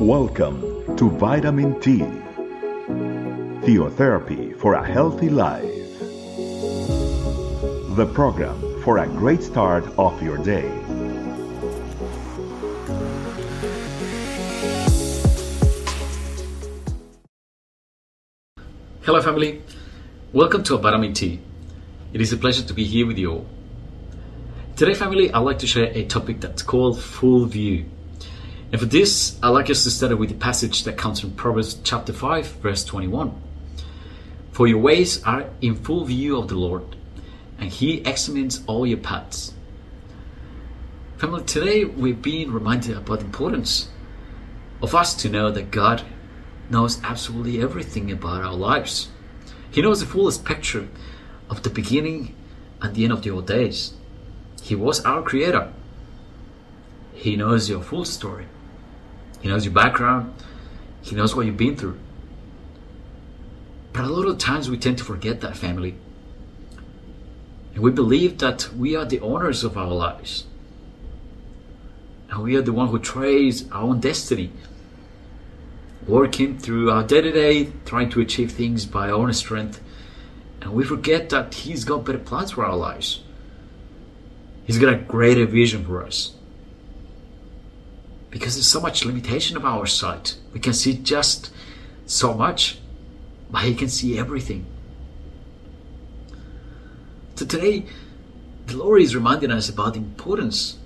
Welcome to Vitamin T, Theotherapy for a Healthy Life, the program for a great start of your day. Hello, family. Welcome to Vitamin T. It is a pleasure to be here with you all. Today, family, I'd like to share a topic that's called full view. And for this, I'd like us to start with a passage that comes from Proverbs chapter 5, verse 21. For your ways are in full view of the Lord, and He examines all your paths. Family, today we've been reminded about the importance of us to know that God knows absolutely everything about our lives. He knows the fullest picture of the beginning and the end of your days. He was our creator. He knows your full story. He knows your background. He knows what you've been through. But a lot of times we tend to forget that family. And we believe that we are the owners of our lives. And we are the one who trace our own destiny. Working through our day to day, trying to achieve things by our own strength. And we forget that He's got better plans for our lives. He's got a greater vision for us because there's so much limitation of our sight. We can see just so much, but He can see everything. So today, the Lord is reminding us about the importance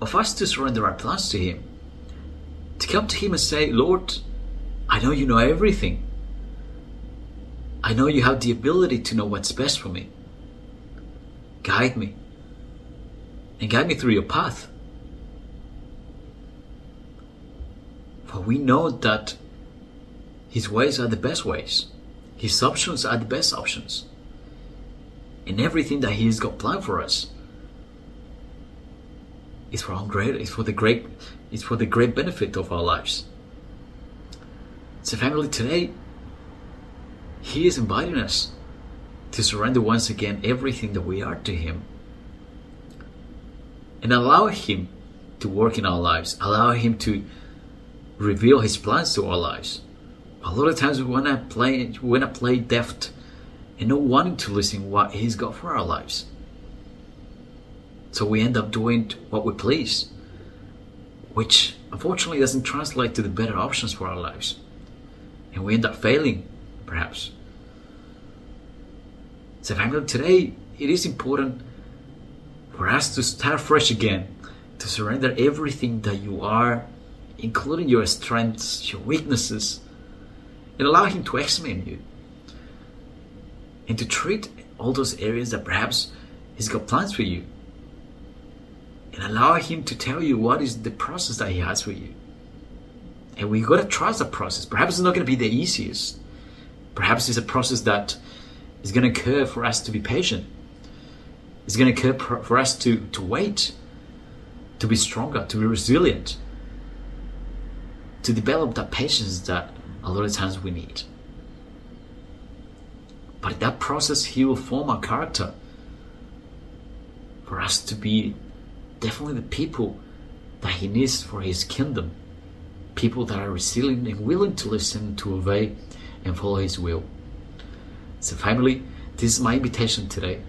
of us to surrender our plans to Him. To come to Him and say, Lord, I know you know everything. I know you have the ability to know what's best for me. Guide me. And guide me through your path. For we know that His ways are the best ways, His options are the best options. And everything that He has got planned for us is for our great, is for the great, is for the great benefit of our lives. So, family, today He is inviting us to surrender once again everything that we are to Him and allow Him to work in our lives, allow Him to reveal His plans to our lives. A lot of times we want to play, we want to play deft and not wanting to listen what He's got for our lives. So we end up doing what we please, which unfortunately doesn't translate to the better options for our lives, and we end up failing, perhaps. So, family, today it is important for us to start fresh again, to surrender everything that you are including your strengths, your weaknesses, and allow Him to examine you. And to treat all those areas that perhaps He's got plans for you. And allow Him to tell you what is the process that He has for you. And we got to trust the process. Perhaps it's not going to be the easiest. Perhaps it's a process that is going to occur for us to be patient. It's going to occur for us to, to wait, to be stronger, to be resilient to develop that patience that a lot of times we need. But that process, He will form our character for us to be definitely the people that He needs for His kingdom. People that are resilient and willing to listen, to obey, and follow His will. So, family, this is my invitation today.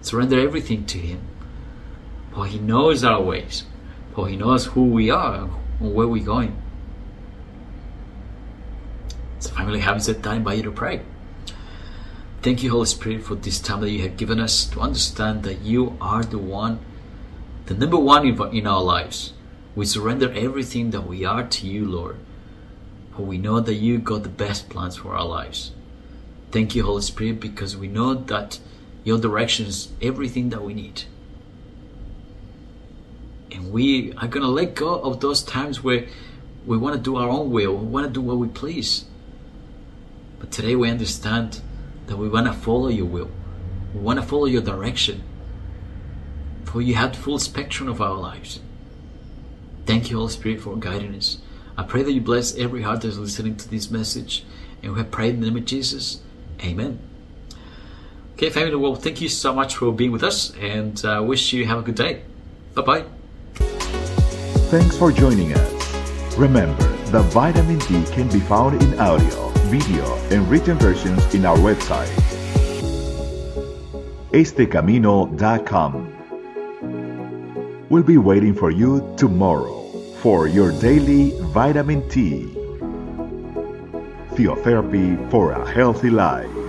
Surrender everything to Him. For He knows our ways, for He knows who we are and where we're going. So, family, having that, I invite you to pray. Thank you, Holy Spirit, for this time that you have given us to understand that you are the one, the number one in our lives. We surrender everything that we are to you, Lord, for we know that you got the best plans for our lives. Thank you, Holy Spirit, because we know that your direction is everything that we need. And we are going to let go of those times where we want to do our own will, we want to do what we please. But today we understand that we want to follow your will. We want to follow your direction. For you have the full spectrum of our lives. Thank you, Holy Spirit, for guiding us. I pray that you bless every heart that is listening to this message. And we have prayed in the name of Jesus. Amen. Okay, family, well, thank you so much for being with us and I uh, wish you have a good day. Bye bye. Thanks for joining us. Remember, The vitamin T can be found in audio, video, and written versions in our website, estecamino.com. We'll be waiting for you tomorrow for your daily vitamin T. Theotherapy for a healthy life.